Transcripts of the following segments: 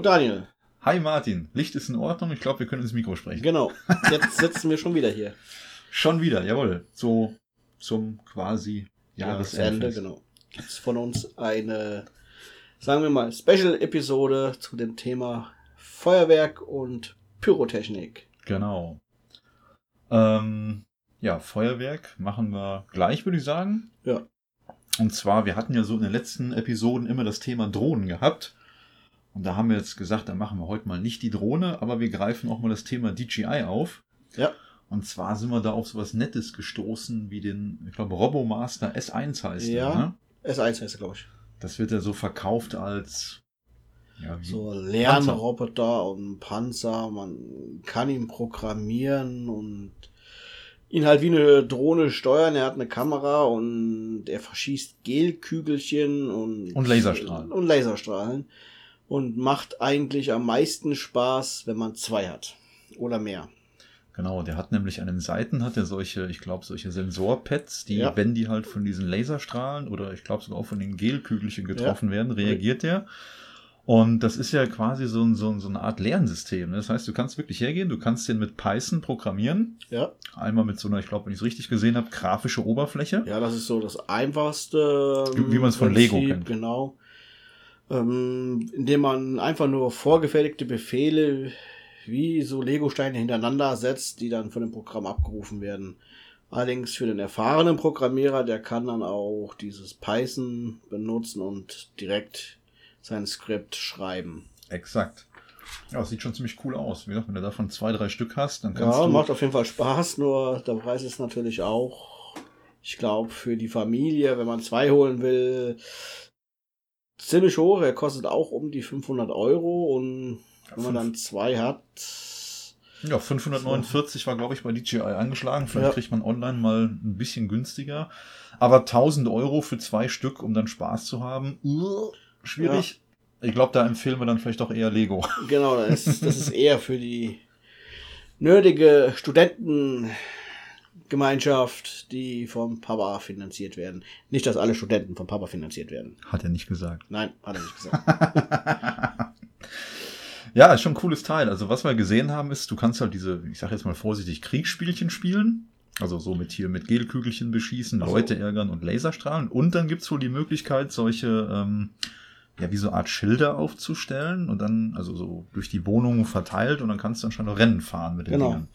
Hallo Daniel. Hi Martin, Licht ist in Ordnung. Ich glaube, wir können ins Mikro sprechen. Genau. Jetzt sitzen wir schon wieder hier. Schon wieder, jawohl. So zum quasi Jahresende. Jahresende genau. Gibt es von uns eine, sagen wir mal, Special-Episode zu dem Thema Feuerwerk und Pyrotechnik. Genau. Ähm, ja, Feuerwerk machen wir gleich, würde ich sagen. Ja. Und zwar, wir hatten ja so in den letzten Episoden immer das Thema Drohnen gehabt. Und da haben wir jetzt gesagt, da machen wir heute mal nicht die Drohne, aber wir greifen auch mal das Thema DJI auf. Ja. Und zwar sind wir da auf sowas Nettes gestoßen, wie den, ich glaube, Robomaster S1 heißt ja, der, ne? S1 heißt er, glaube ich. Das wird ja so verkauft als ja, so Lernroboter und Panzer. Man kann ihn programmieren und ihn halt wie eine Drohne steuern. Er hat eine Kamera und er verschießt Gelkügelchen und, und Laserstrahlen. Und Laserstrahlen und macht eigentlich am meisten Spaß, wenn man zwei hat oder mehr. Genau, der hat nämlich an den Seiten hat er solche, ich glaube, solche Sensorpads, die, ja. wenn die halt von diesen Laserstrahlen oder ich glaube sogar auch von den Gelkügelchen getroffen ja. werden, reagiert der. Und das ist ja quasi so, ein, so, so eine Art Lernsystem. Ne? Das heißt, du kannst wirklich hergehen, du kannst den mit Python programmieren. Ja. Einmal mit so einer, ich glaube, wenn ich es richtig gesehen habe, grafische Oberfläche. Ja, das ist so das einfachste. Wie, wie man es von Lego kennt. Genau ähm, indem man einfach nur vorgefertigte Befehle wie so Lego-Steine hintereinander setzt, die dann von dem Programm abgerufen werden. Allerdings für den erfahrenen Programmierer, der kann dann auch dieses Python benutzen und direkt sein Skript schreiben. Exakt. Ja, sieht schon ziemlich cool aus. Wie gesagt, wenn du davon zwei, drei Stück hast, dann kannst ja, du. Ja, macht auf jeden Fall Spaß, nur der Preis ist natürlich auch, ich glaube, für die Familie, wenn man zwei holen will, ziemlich hoch. Er kostet auch um die 500 Euro und wenn man dann zwei hat. Ja, 549 war, glaube ich, bei DJI angeschlagen. Vielleicht ja. kriegt man online mal ein bisschen günstiger. Aber 1000 Euro für zwei Stück, um dann Spaß zu haben, schwierig. Ja. Ich glaube, da empfehlen wir dann vielleicht auch eher Lego. Genau, das ist, das ist eher für die nerdige Studenten Gemeinschaft, die vom Papa finanziert werden. Nicht, dass alle Studenten vom Papa finanziert werden. Hat er nicht gesagt. Nein, hat er nicht gesagt. ja, ist schon ein cooles Teil. Also was wir gesehen haben, ist, du kannst halt diese, ich sag jetzt mal vorsichtig, Kriegsspielchen spielen. Also so mit hier mit Gelkügelchen beschießen, so. Leute ärgern und Laserstrahlen. Und dann gibt's wohl die Möglichkeit, solche, ähm, ja, wie so eine Art Schilder aufzustellen und dann, also so durch die Wohnung verteilt und dann kannst du dann schon noch Rennen fahren mit den genau. Dingern.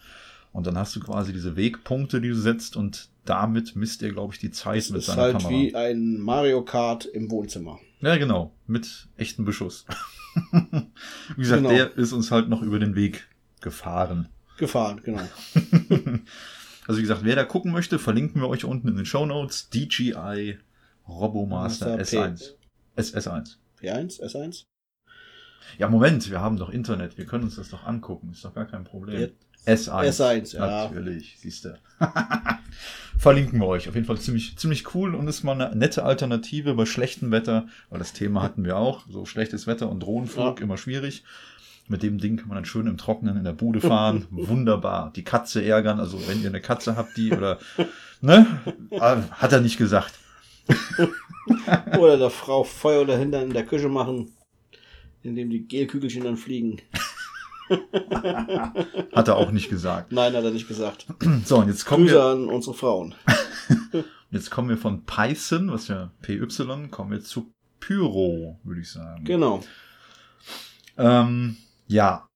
Und dann hast du quasi diese Wegpunkte, die du setzt und damit misst er, glaube ich, die Zeit das mit seiner halt Kamera. wie ein Mario Kart im Wohnzimmer. Ja, genau. Mit echtem Beschuss. wie gesagt, genau. der ist uns halt noch über den Weg gefahren. Gefahren, genau. also wie gesagt, wer da gucken möchte, verlinken wir euch unten in den Show Notes. DJI Robomaster S1. S1. P1, S1? Ja, Moment, wir haben doch Internet, wir können uns das doch angucken, ist doch gar kein Problem. S1. S1, ja. Natürlich, siehst du. Verlinken wir euch. Auf jeden Fall ziemlich, ziemlich cool und ist mal eine nette Alternative bei schlechtem Wetter, weil das Thema hatten wir auch. So schlechtes Wetter und Drohnenflug, ja. immer schwierig. Mit dem Ding kann man dann schön im Trockenen in der Bude fahren. Wunderbar. Die Katze ärgern. Also wenn ihr eine Katze habt, die oder, ne? Ah, hat er nicht gesagt. oder der Frau Feuer dahinter in der Küche machen, indem die Gelkügelchen dann fliegen. hat er auch nicht gesagt. Nein, hat er nicht gesagt. So, und jetzt kommen Grüße wir an unsere Frauen. jetzt kommen wir von Python, was ja PY, kommen wir zu Pyro, würde ich sagen. Genau. Ähm, ja.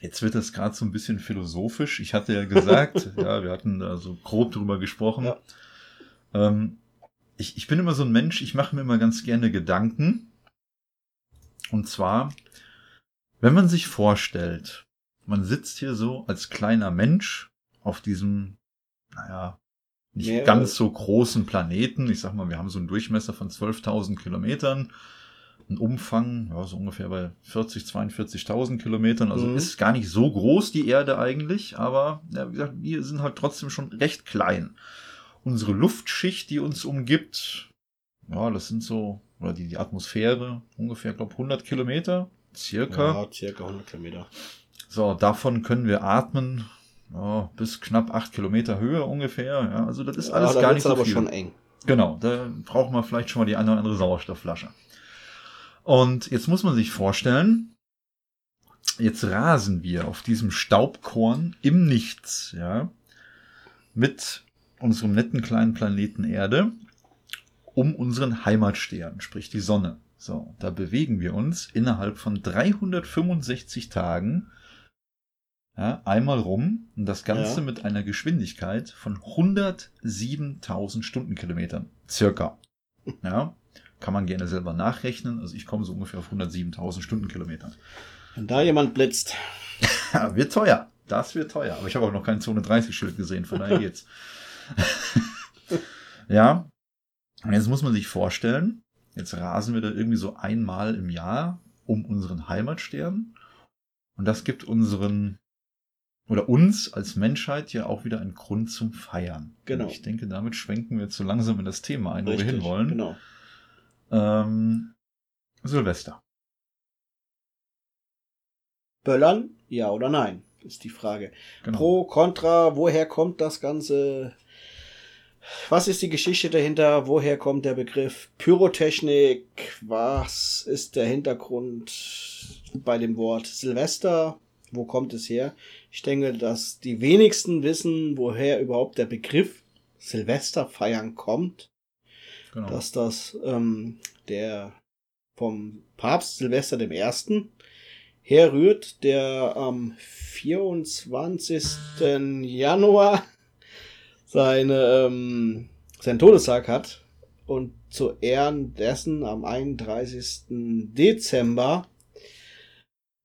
Jetzt wird das gerade so ein bisschen philosophisch. Ich hatte ja gesagt, ja, wir hatten da so grob drüber gesprochen. Ja. Ähm, ich, ich bin immer so ein Mensch, ich mache mir immer ganz gerne Gedanken. Und zwar, wenn man sich vorstellt, man sitzt hier so als kleiner Mensch auf diesem, naja, nicht ja. ganz so großen Planeten. Ich sag mal, wir haben so einen Durchmesser von 12.000 Kilometern, einen Umfang, ja, so ungefähr bei 40, 42.000 Kilometern. Also mhm. ist gar nicht so groß die Erde eigentlich, aber ja, wie gesagt, wir sind halt trotzdem schon recht klein. Unsere Luftschicht, die uns umgibt, ja, das sind so, oder die, die Atmosphäre, ungefähr, glaube 100 Kilometer, Circa. Ja, circa 100 Kilometer. So, davon können wir atmen ja, bis knapp 8 Kilometer Höhe ungefähr. Ja, also das ist ja, alles gar nicht so aber viel. schon eng. Genau, da braucht man vielleicht schon mal die eine oder andere Sauerstoffflasche. Und jetzt muss man sich vorstellen, jetzt rasen wir auf diesem Staubkorn im Nichts, ja, mit unserem netten kleinen Planeten Erde um unseren Heimatstern, sprich die Sonne. So, da bewegen wir uns innerhalb von 365 Tagen ja, einmal rum und das Ganze ja. mit einer Geschwindigkeit von 107.000 Stundenkilometern circa. Ja, kann man gerne selber nachrechnen. Also ich komme so ungefähr auf 107.000 Stundenkilometern. Wenn da jemand blitzt. wird teuer. Das wird teuer. Aber ich habe auch noch kein Zone 30 Schild gesehen, von daher geht's. ja. Und jetzt muss man sich vorstellen, jetzt rasen wir da irgendwie so einmal im Jahr um unseren Heimatstern. Und das gibt unseren oder uns als Menschheit ja auch wieder einen Grund zum Feiern. Genau. Und ich denke, damit schwenken wir jetzt so langsam in das Thema ein, Richtig, wo wir hinwollen. Genau. Ähm, Silvester. Böllern, ja oder nein, ist die Frage. Genau. Pro, Contra, woher kommt das Ganze? Was ist die Geschichte dahinter? Woher kommt der Begriff Pyrotechnik? Was ist der Hintergrund bei dem Wort Silvester? Wo kommt es her? Ich denke, dass die wenigsten wissen, woher überhaupt der Begriff Silvester feiern kommt. Genau. Dass das ähm, der vom Papst Silvester dem Ersten herrührt, der am 24. Januar seine, ähm, seinen Todestag hat und zu Ehren dessen am 31. Dezember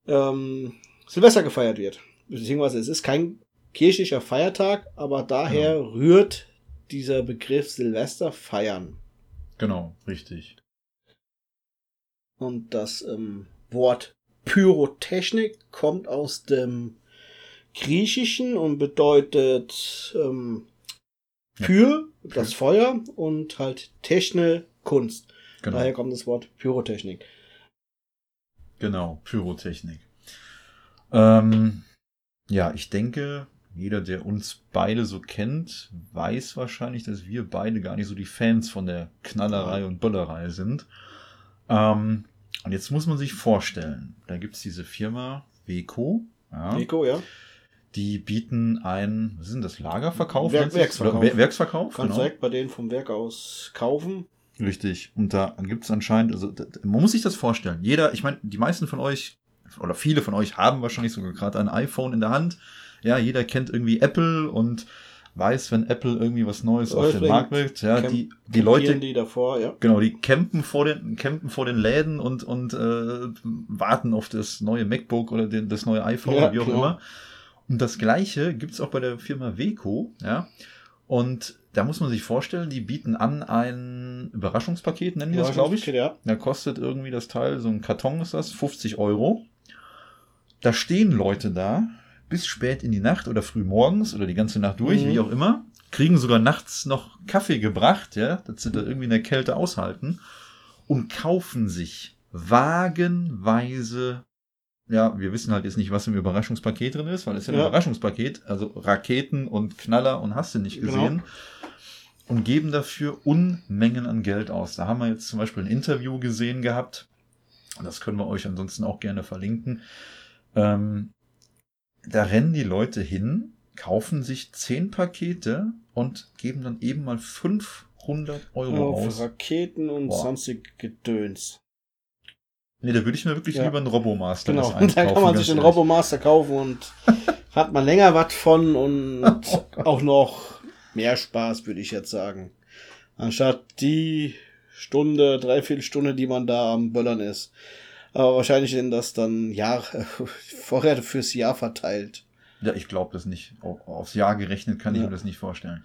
ähm, Silvester gefeiert wird beziehungsweise es ist kein kirchlicher Feiertag, aber daher genau. rührt dieser Begriff Silvester feiern. Genau, richtig. Und das ähm, Wort Pyrotechnik kommt aus dem Griechischen und bedeutet ähm, Pyr, das Feuer, und halt Techne, Kunst. Genau. Daher kommt das Wort Pyrotechnik. Genau, Pyrotechnik. Ähm, ja, ich denke, jeder, der uns beide so kennt, weiß wahrscheinlich, dass wir beide gar nicht so die Fans von der Knallerei und Böllerei sind. Ähm, und jetzt muss man sich vorstellen, da gibt's diese Firma Weco. Ja, Weco, ja. Die bieten ein, was ist denn das, Lagerverkauf? Werk, Werksverkauf. Wer, Werksverkauf, Kannst genau. direkt bei denen vom Werk aus kaufen. Richtig. Und da gibt's anscheinend, also man muss sich das vorstellen. Jeder, ich meine, die meisten von euch oder viele von euch haben wahrscheinlich sogar gerade ein iPhone in der Hand. Ja, jeder kennt irgendwie Apple und weiß, wenn Apple irgendwie was Neues auf den Markt bringt, ja, die, die Leute, die davor, ja. genau, die campen vor den, campen vor den Läden und, und äh, warten auf das neue MacBook oder den, das neue iPhone ja, oder wie auch genau. immer. Und das Gleiche gibt's auch bei der Firma Weco, ja. Und da muss man sich vorstellen, die bieten an ein Überraschungspaket, nennen die das, glaube ich. Ja. Da kostet irgendwie das Teil, so ein Karton ist das, 50 Euro da stehen Leute da bis spät in die Nacht oder früh morgens oder die ganze Nacht durch, mhm. wie auch immer, kriegen sogar nachts noch Kaffee gebracht, ja, dass sie da irgendwie in der Kälte aushalten und kaufen sich wagenweise ja, wir wissen halt jetzt nicht, was im Überraschungspaket drin ist, weil es ja ein Überraschungspaket, also Raketen und Knaller und hast du nicht genau. gesehen. Genau. Und geben dafür Unmengen an Geld aus. Da haben wir jetzt zum Beispiel ein Interview gesehen gehabt. Das können wir euch ansonsten auch gerne verlinken. Ähm, da rennen die Leute hin, kaufen sich zehn Pakete und geben dann eben mal 500 Euro Auf aus. Raketen und Boah. sonstig Gedöns. Nee, da würde ich mir wirklich ja. lieber einen Robomaster genau. einkaufen. Da kann man sich einen Robomaster kaufen und hat man länger was von und oh auch noch mehr Spaß, würde ich jetzt sagen. Anstatt die Stunde, dreiviertel Stunde, die man da am Böllern ist. Aber wahrscheinlich sind das dann Jahr, Vorräte fürs Jahr verteilt. Ja, ich glaube das nicht. Aufs Jahr gerechnet kann ja. ich mir das nicht vorstellen.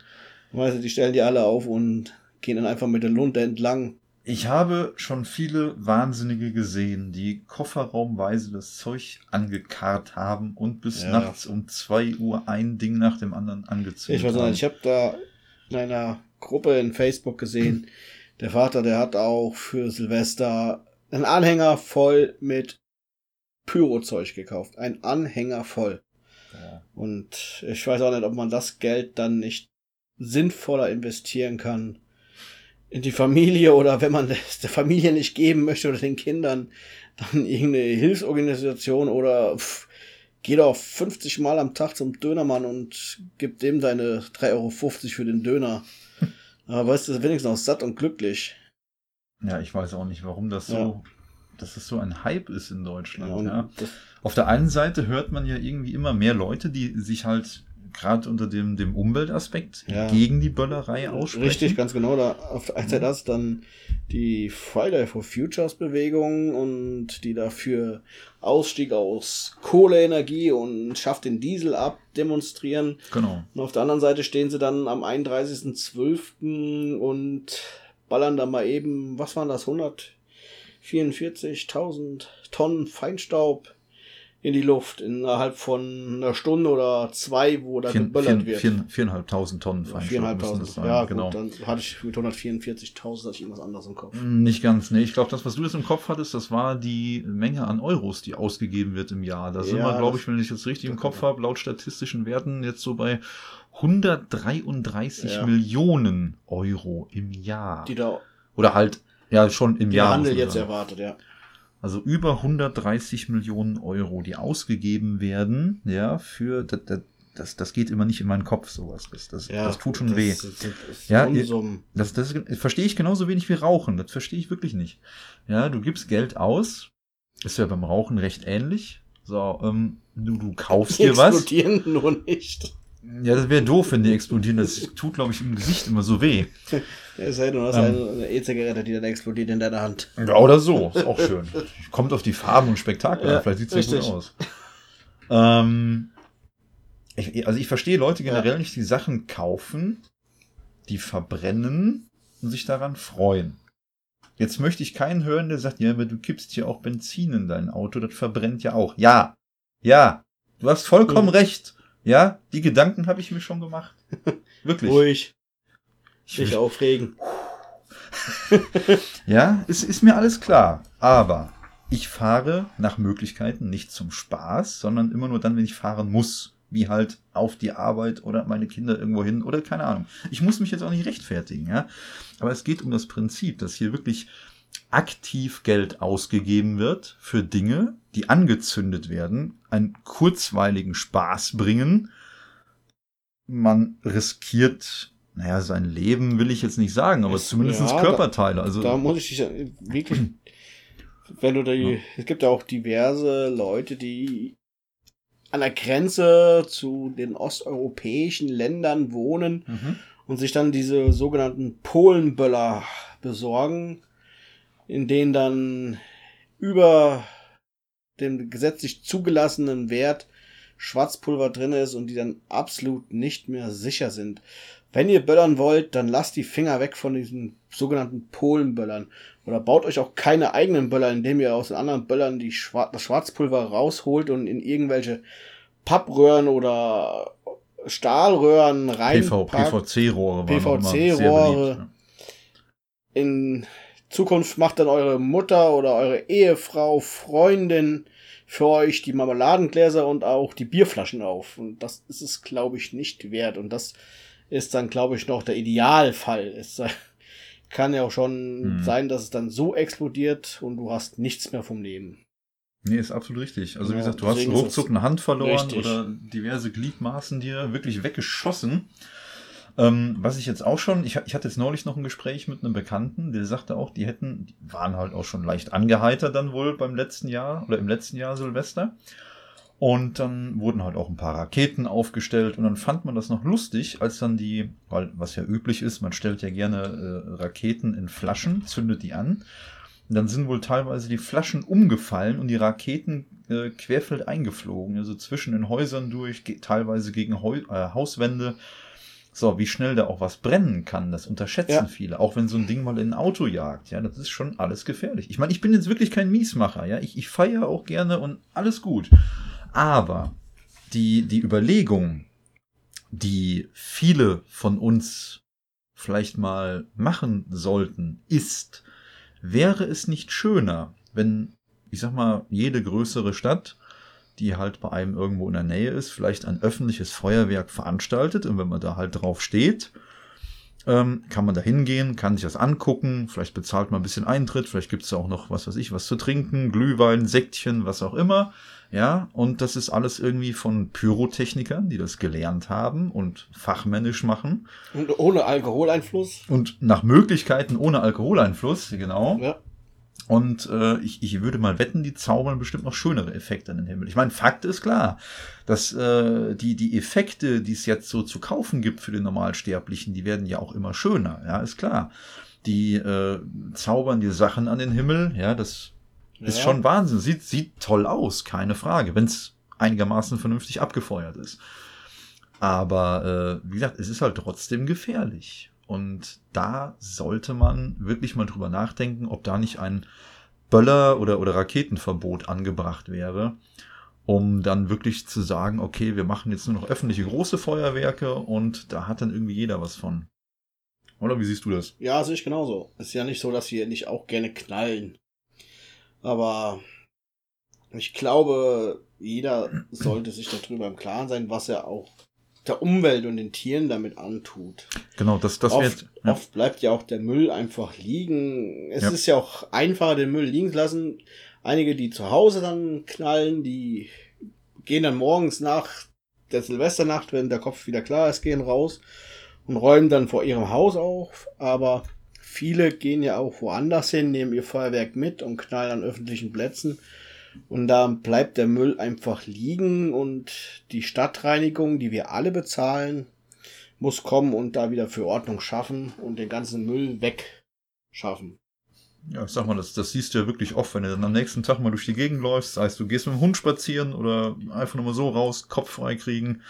Weißt du, die stellen die alle auf und gehen dann einfach mit der Lunte entlang. Ich habe schon viele Wahnsinnige gesehen, die kofferraumweise das Zeug angekarrt haben und bis ja. nachts um zwei Uhr ein Ding nach dem anderen angezündet ich weiß nicht, Ich habe da in einer Gruppe in Facebook gesehen, der Vater, der hat auch für Silvester einen Anhänger voll mit Pyrozeug gekauft. Ein Anhänger voll. Ja. Und ich weiß auch nicht, ob man das Geld dann nicht sinnvoller investieren kann in die Familie oder wenn man es der Familie nicht geben möchte oder den Kindern, dann irgendeine Hilfsorganisation oder pff, geh doch 50 Mal am Tag zum Dönermann und gib dem deine 3,50 Euro für den Döner. Aber weißt du, wenigstens noch satt und glücklich. Ja, ich weiß auch nicht, warum das so, Ja. dass es so ein Hype ist in Ja, Deutschland. Ja, das, Auf der einen Seite hört man ja irgendwie immer mehr Leute, die sich halt gerade unter dem, dem Umweltaspekt Ja. gegen die Böllerei aussprechen. Richtig, ganz genau. Da einen Seite das dann die Friday for Futures Bewegung und die dafür Ausstieg aus Kohleenergie und schafft den Diesel ab demonstrieren. Genau. Und auf der anderen Seite stehen sie dann am 31.12. und ballern da mal eben, was waren das, 144.000 Tonnen Feinstaub in die Luft innerhalb von einer Stunde oder zwei, wo da Vier, geböllert vier, wird. vier, viereinhalbtausend Tonnen Feinstaub. Ja, genau. gut, dann hatte ich mit 144.000 hatte ich irgendwas anderes im Kopf. Nicht ganz, nee. Ich glaube, das, was du jetzt im Kopf hattest, das war die Menge an Euros, die ausgegeben wird im Jahr. Da sind Ja, wir, glaube ich, wenn ich das richtig im Kopf habe, laut statistischen Werten jetzt so bei 133 Ja. Millionen Euro im Jahr. Die da Oder halt, ja, schon im Jahr. Handel jetzt sagen. erwartet, ja. Also über 130 Millionen Euro, die ausgegeben werden, ja, für, das, das, das, das geht immer nicht in meinen Kopf, sowas. Das, das, ja das tut schon das weh. das ist Ja. Das, das verstehe ich genauso wenig wie Rauchen. Das verstehe ich wirklich nicht. Ja, du gibst Geld aus. Ist ja beim Rauchen recht ähnlich. So, ähm, du, du kaufst Die dir was. nur nicht. Ja, das wäre doof, wenn die explodieren. Das tut, glaube ich, im Gesicht immer so weh. Ja, Es sei denn, du hast Ähm. eine E-Zigarette, die dann explodiert in deiner Hand. Ja, oder so. Ist auch schön. Kommt auf die Farben und Spektakel Ja, an. Vielleicht sieht es ja gut aus. Ähm, ich, also ich verstehe Leute generell nicht, die Sachen kaufen, die verbrennen und sich daran freuen. Jetzt möchte ich keinen hören, der sagt, ja, aber du kippst hier auch Benzin in dein Auto, das verbrennt ja auch. Ja, ja, du hast vollkommen Hm. recht. Ja, die Gedanken habe ich mir schon gemacht. Wirklich. Ruhig. Ich- Nicht aufregen. Ja, es ist mir alles klar. Aber ich fahre nach Möglichkeiten nicht zum Spaß, sondern immer nur dann, wenn ich fahren muss. Wie halt auf die Arbeit oder meine Kinder irgendwo hin oder keine Ahnung. Ich muss mich jetzt auch nicht rechtfertigen, ja. Aber es geht um das Prinzip, dass hier wirklich aktiv Geld ausgegeben wird für Dinge, die angezündet werden, einen kurzweiligen Spaß bringen. Man riskiert, naja, sein Leben will ich jetzt nicht sagen, aber Es- zumindest ja, da- Körperteile. Also, Da muss ich dich ja wirklich. Wenn du die. Es gibt ja auch diverse Leute, die an der Grenze zu den osteuropäischen Ländern wohnen mhm. und sich dann diese sogenannten Polenböller besorgen, in denen dann über dem gesetzlich zugelassenen Wert Schwarzpulver drin ist und die dann absolut nicht mehr sicher sind. Wenn ihr böllern wollt, dann lasst die Finger weg von diesen sogenannten Polenböllern. Oder baut euch auch keine eigenen Böller, indem ihr aus den anderen Böllern die Schwar das Schwarzpulver rausholt und in irgendwelche Pappröhren oder Stahlröhren rein. PV, PVC-Rohre PVC-Rohre. in Zukunft macht dann eure Mutter oder eure Ehefrau, Freundin für euch die Marmeladengläser und auch die Bierflaschen auf. Und das ist es, glaube ich, nicht wert. Und das ist dann, glaube ich, noch der Idealfall. Es kann ja auch schon Hm. sein, dass es dann so explodiert und du hast nichts mehr vom Leben. Nee, ist absolut richtig. Also wie Ja, gesagt, du hast ruckzuck eine Hand verloren richtig. oder diverse Gliedmaßen dir wirklich weggeschossen. Ähm, was ich jetzt auch schon, ich, ich hatte jetzt neulich noch ein Gespräch mit einem Bekannten, der sagte auch, die hätten, die waren halt auch schon leicht angeheitert dann wohl beim letzten Jahr oder im letzten Jahr Silvester. Und dann wurden halt auch ein paar Raketen aufgestellt und dann fand man das noch lustig, als dann die, weil was ja üblich ist, man stellt ja gerne äh, Raketen in Flaschen, zündet die an. Und dann sind wohl teilweise die Flaschen umgefallen und die Raketen äh, querfeld eingeflogen, also zwischen den Häusern durch, ge teilweise gegen Heu äh, Hauswände. So, wie schnell da auch was brennen kann, das unterschätzen Ja. viele. Auch wenn so ein Ding mal in ein Auto jagt, ja, das ist schon alles gefährlich. Ich meine, ich bin jetzt wirklich kein Miesmacher, ja, ich, ich feiere auch gerne und alles gut. Aber die, die Überlegung, die viele von uns vielleicht mal machen sollten, ist, wäre es nicht schöner, wenn, ich sag mal, jede größere Stadt, die halt bei einem irgendwo in der Nähe ist, vielleicht ein öffentliches Feuerwerk veranstaltet und wenn man da halt drauf steht, ähm, kann man da hingehen, kann sich das angucken, vielleicht bezahlt man ein bisschen Eintritt, vielleicht gibt's da auch noch, was weiß ich, was zu trinken, Glühwein, Säckchen, was auch immer. Ja, und das ist alles irgendwie von Pyrotechnikern, die das gelernt haben und fachmännisch machen. Und ohne Alkoholeinfluss. Und nach Möglichkeiten ohne Alkoholeinfluss, genau. Ja. Und äh, ich, ich würde mal wetten, die zaubern bestimmt noch schönere Effekte in den Himmel. Ich meine, Fakt ist klar, dass äh, die, die Effekte, die es jetzt so zu kaufen gibt für den Normalsterblichen, die werden ja auch immer schöner, ja, ist klar. Die äh, zaubern die Sachen an den Himmel, ja, das ja. ist schon Wahnsinn. Sieht, sieht toll aus, keine Frage, wenn es einigermaßen vernünftig abgefeuert ist. Aber äh, wie gesagt, es ist halt trotzdem gefährlich. Und da sollte man wirklich mal drüber nachdenken, ob da nicht ein Böller- oder, oder Raketenverbot angebracht wäre, um dann wirklich zu sagen, okay, wir machen jetzt nur noch öffentliche große Feuerwerke und da hat dann irgendwie jeder was von. Oder wie siehst du das? Ja, sehe ich genauso. Ist ja nicht so, dass wir nicht auch gerne knallen. Aber ich glaube, jeder sollte sich darüber im Klaren sein, was er auch der Umwelt und den Tieren damit antut. Genau, das, das oft, wird, ja. oft bleibt ja auch der Müll einfach liegen. Es ja. ist ja auch einfacher, den Müll liegen zu lassen. Einige, die zu Hause dann knallen, die gehen dann morgens nach der Silvesternacht, wenn der Kopf wieder klar ist, gehen raus und räumen dann vor ihrem Haus auf. Aber viele gehen ja auch woanders hin, nehmen ihr Feuerwerk mit und knallen an öffentlichen Plätzen. Und da bleibt der Müll einfach liegen und die Stadtreinigung, die wir alle bezahlen, muss kommen und da wieder für Ordnung schaffen und den ganzen Müll wegschaffen. Ja, ich sag mal, das, das siehst du ja wirklich oft, wenn du dann am nächsten Tag mal durch die Gegend läufst, sei es du gehst mit dem Hund spazieren oder einfach nur mal so raus, Kopf frei kriegen.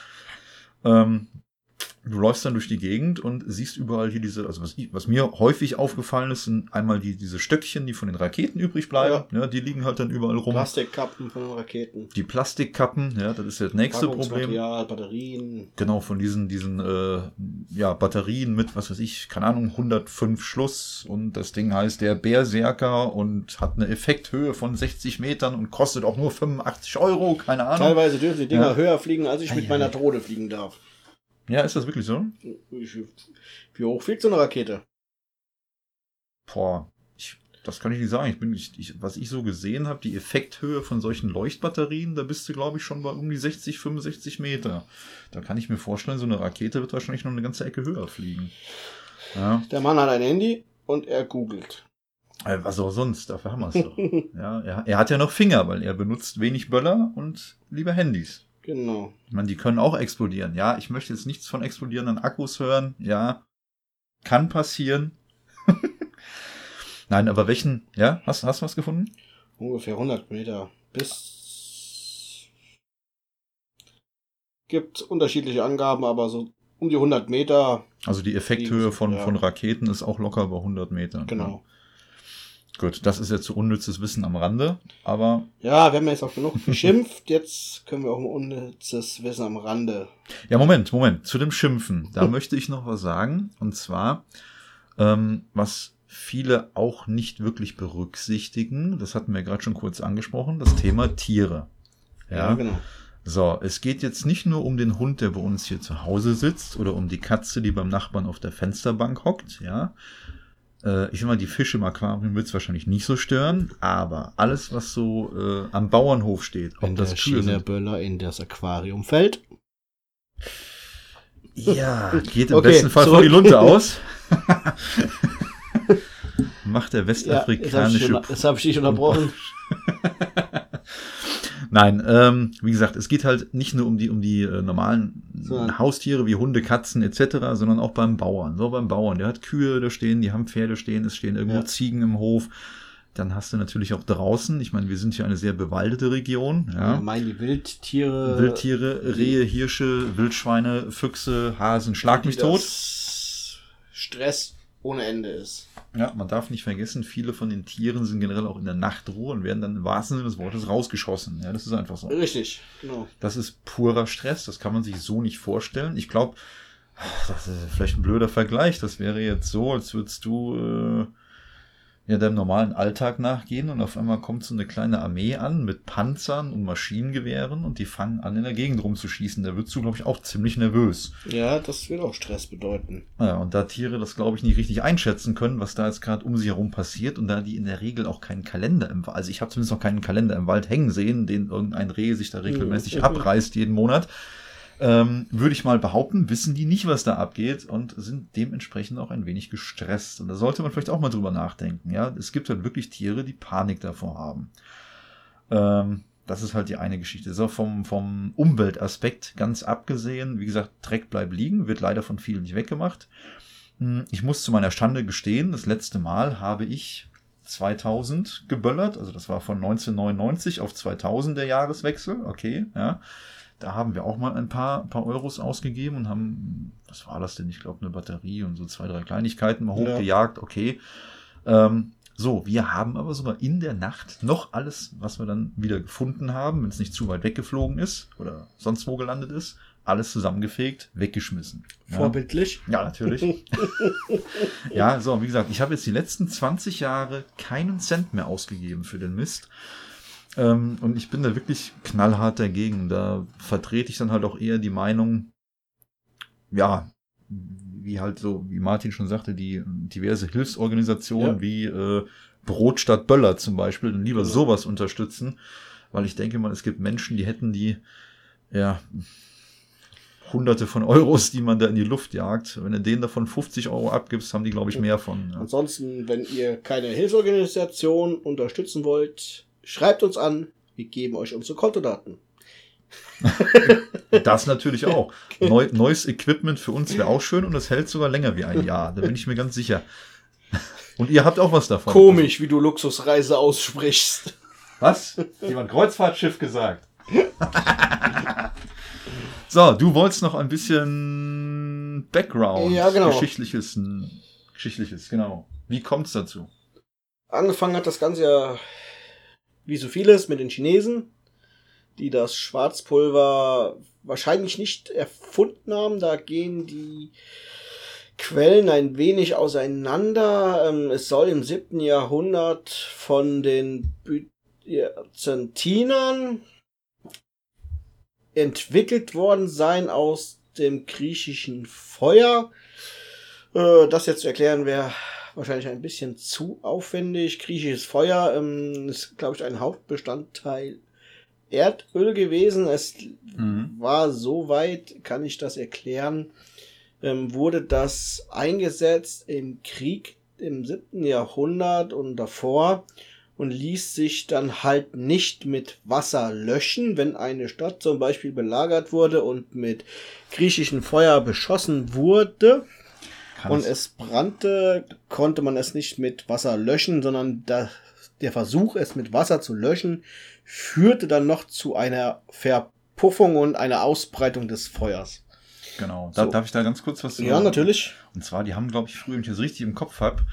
Ähm, du läufst dann durch die Gegend und siehst überall hier diese, also was, was mir häufig aufgefallen ist, sind einmal die, diese Stöckchen, die von den Raketen übrig bleiben. Ja. ja die liegen halt dann überall rum. Plastikkappen von den Raketen. Die Plastikkappen, ja, das ist das nächste Problem. Ja, Batterien. Genau, von diesen, diesen, äh, ja, Batterien mit, was weiß ich, keine Ahnung, 105 Schluss und das Ding heißt der Berserker und hat eine Effekthöhe von 60 Metern und kostet auch nur 85 Euro, keine Ahnung. Teilweise dürfen die Dinger ja. höher fliegen, als ich ah, mit ja, meiner Drohne fliegen darf. Ja, ist das wirklich so? Wie hoch fliegt so eine Rakete? Boah, ich, das kann ich nicht sagen. Ich bin, ich, ich, was ich so gesehen habe, die Effekthöhe von solchen Leuchtbatterien, da bist du, glaube ich, schon bei um die 60, 65 Meter. Da kann ich mir vorstellen, so eine Rakete wird wahrscheinlich noch eine ganze Ecke höher fliegen. Ja. Der Mann hat ein Handy und er googelt. Äh, was auch sonst, dafür haben wir es doch. ja, er, er hat ja noch Finger, weil er benutzt wenig Böller und lieber Handys. Genau. Ich meine, die können auch explodieren. Ja, ich möchte jetzt nichts von explodierenden Akkus hören. Ja, kann passieren. Nein, aber welchen, ja, hast, hast du was gefunden? Ungefähr 100 Meter. Bis. Gibt unterschiedliche Angaben, aber so um die 100 Meter. Also die Effekthöhe von, ja. von Raketen ist auch locker bei 100 Metern. Genau. Ja. Gut, das ist jetzt so unnützes Wissen am Rande, aber. Ja, wir haben jetzt auch genug geschimpft, jetzt können wir auch ein unnützes Wissen am Rande. Ja, Moment, Moment, zu dem Schimpfen. Da möchte ich noch was sagen. Und zwar, ähm, was viele auch nicht wirklich berücksichtigen, das hatten wir gerade schon kurz angesprochen, das Thema Tiere. Ja, ja genau. So, es geht jetzt nicht nur um den Hund, der bei uns hier zu Hause sitzt, oder um die Katze, die beim Nachbarn auf der Fensterbank hockt, ja, äh, ich sag mal, die Fische im Aquarium wird es wahrscheinlich nicht so stören, aber alles, was so äh, am Bauernhof steht, wenn das der China-Böller in das Aquarium fällt. Ja, geht im okay, besten Fall zurück. vor die Lunte aus. Macht der westafrikanische. Ja, das habe ich, dich unterbrochen. Nein, ähm, wie gesagt, es geht halt nicht nur um die, um die äh, normalen so. Haustiere wie Hunde, Katzen etc., sondern auch beim Bauern. So beim Bauern, der hat Kühe da stehen, die haben Pferde stehen, es stehen irgendwo ja. Ziegen im Hof. Dann hast du natürlich auch draußen, ich meine, wir sind hier eine sehr bewaldete Region. Ja. Ich meine, die Wildtiere. Wildtiere, Rehe, Hirsche, Wildschweine, Füchse, Hasen, schlag mich tot. Stress ohne Ende ist. Ja, man darf nicht vergessen, viele von den Tieren sind generell auch in der Nachtruhe und werden dann im wahrsten Sinne des Wortes rausgeschossen. Ja, das ist einfach so. Richtig, genau. Das ist purer Stress, das kann man sich so nicht vorstellen. Ich glaube, das ist vielleicht ein blöder Vergleich. Das wäre jetzt so, als würdest du, äh, ja dem normalen Alltag nachgehen und auf einmal kommt so eine kleine Armee an mit Panzern und Maschinengewehren und die fangen an in der Gegend rumzuschießen. Da wirst du, glaube ich, auch ziemlich nervös. Ja, das wird auch Stress bedeuten. Ja, und da Tiere das, glaube ich, nicht richtig einschätzen können, was da jetzt gerade um sie herum passiert und da die in der Regel auch keinen Kalender im Wald, also ich habe zumindest noch keinen Kalender im Wald hängen sehen, den irgendein Reh sich da regelmäßig mhm. abreißt jeden Monat ähm, würde ich mal behaupten, wissen die nicht, was da abgeht und sind dementsprechend auch ein wenig gestresst. Und da sollte man vielleicht auch mal drüber nachdenken. Ja, es gibt halt wirklich Tiere, die Panik davor haben. Ähm, das ist halt die eine Geschichte. So vom, vom Umweltaspekt ganz abgesehen, wie gesagt, Dreck bleibt liegen, wird leider von vielen nicht weggemacht. Hm, ich muss zu meiner Schande gestehen, das letzte Mal habe ich 2000 geböllert, also das war von 1999 auf 2000 der Jahreswechsel, okay, ja. Da haben wir auch mal ein paar, paar Euros ausgegeben und haben, was war das denn? Ich glaube, eine Batterie und so zwei, drei Kleinigkeiten mal hochgejagt. Okay. Ähm, so, wir haben aber sogar in der Nacht noch alles, was wir dann wieder gefunden haben, wenn es nicht zu weit weggeflogen ist oder sonst wo gelandet ist, alles zusammengefegt, weggeschmissen. Vorbildlich? Ja, natürlich. ja, so, wie gesagt, ich habe jetzt die letzten 20 Jahre keinen Cent mehr ausgegeben für den Mist. Ähm, und ich bin da wirklich knallhart dagegen. Da vertrete ich dann halt auch eher die Meinung, ja, wie halt so, wie Martin schon sagte, die diverse Hilfsorganisationen ja. wie äh, Brot statt Böller zum Beispiel, dann lieber genau. sowas unterstützen, weil ich denke mal, es gibt Menschen, die hätten die, ja, hunderte von Euros, die man da in die Luft jagt. Wenn du denen davon 50 Euro abgibst, haben die, glaube ich, mehr von. Ja. Ansonsten, wenn ihr keine Hilfsorganisation unterstützen wollt, Schreibt uns an, wir geben euch unsere Kontodaten. das natürlich auch. Neu, neues Equipment für uns wäre auch schön und das hält sogar länger wie ein Jahr. Da bin ich mir ganz sicher. Und ihr habt auch was davon. Komisch, wie du Luxusreise aussprichst. Was? Jemand Kreuzfahrtschiff gesagt. so, du wolltest noch ein bisschen Background. Ja, genau. Geschichtliches, Geschichtliches, genau. Wie kommt's dazu? Angefangen hat das Ganze ja wie so vieles mit den Chinesen, die das Schwarzpulver wahrscheinlich nicht erfunden haben. Da gehen die Quellen ein wenig auseinander. Ähm, es soll im siebten Jahrhundert von den Byzantinern entwickelt worden sein aus dem griechischen Feuer. Äh, das jetzt zu erklären wäre wahrscheinlich ein bisschen zu aufwendig. Griechisches Feuer ähm, ist, glaube ich, ein Hauptbestandteil Erdöl gewesen. Es mhm. war so weit, kann ich das erklären, ähm, wurde das eingesetzt im Krieg im siebten Jahrhundert und davor und ließ sich dann halt nicht mit Wasser löschen, wenn eine Stadt zum Beispiel belagert wurde und mit griechischem Feuer beschossen wurde und es brannte, konnte man es nicht mit Wasser löschen, sondern da, der Versuch, es mit Wasser zu löschen, führte dann noch zu einer Verpuffung und einer Ausbreitung des Feuers. Genau. Da, so. Darf ich da ganz kurz was zu Ja, natürlich. Und zwar, die haben, glaube ich, früher, wenn ich das richtig im Kopf habe,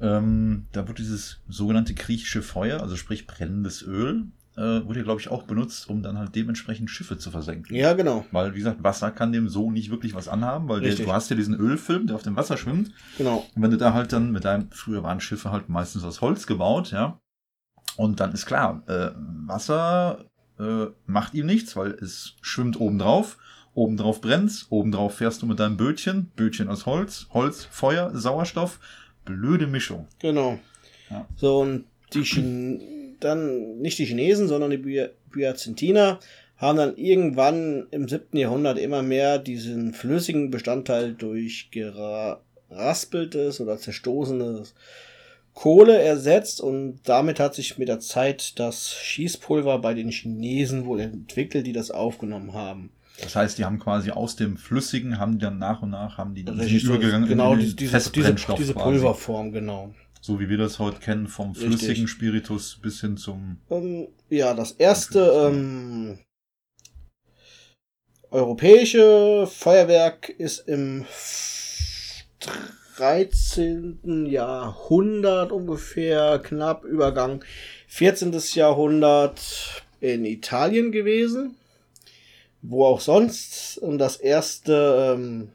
ähm, da wurde dieses sogenannte griechische Feuer, also sprich brennendes Öl, äh, wurde, glaube ich, auch benutzt, um dann halt dementsprechend Schiffe zu versenken. Ja, genau. Weil, wie gesagt, Wasser kann dem so nicht wirklich was anhaben, weil der, du hast ja diesen Ölfilm, der auf dem Wasser schwimmt. Genau. Und wenn du da halt dann mit deinem, früher waren Schiffe halt meistens aus Holz gebaut, ja. Und dann ist klar, äh, Wasser äh, macht ihm nichts, weil es schwimmt obendrauf. Obendrauf brennt's, obendrauf fährst du mit deinem Bötchen, Bötchen aus Holz, Holz, Feuer, Sauerstoff. Blöde Mischung. Genau. Ja. So, und die Chen dann nicht die Chinesen, sondern die Byzantiner haben dann irgendwann im siebten Jahrhundert immer mehr diesen flüssigen Bestandteil durch geraspeltes oder zerstoßenes Kohle ersetzt und damit hat sich mit der Zeit das Schießpulver bei den Chinesen wohl entwickelt, die das aufgenommen haben. Das heißt, die haben quasi aus dem Flüssigen, haben dann nach und nach, haben die dann übergegangen genau, in den diese, diese, diese Pulverform, genau. So wie wir das heute kennen, vom flüssigen Richtig. Spiritus bis hin zum. Ähm, ja, das erste ähm, europäische Feuerwerk ist im 13. Jahrhundert ungefähr, knapp Übergang 14. Jahrhundert in Italien gewesen. Wo auch sonst. Und das erste ähm,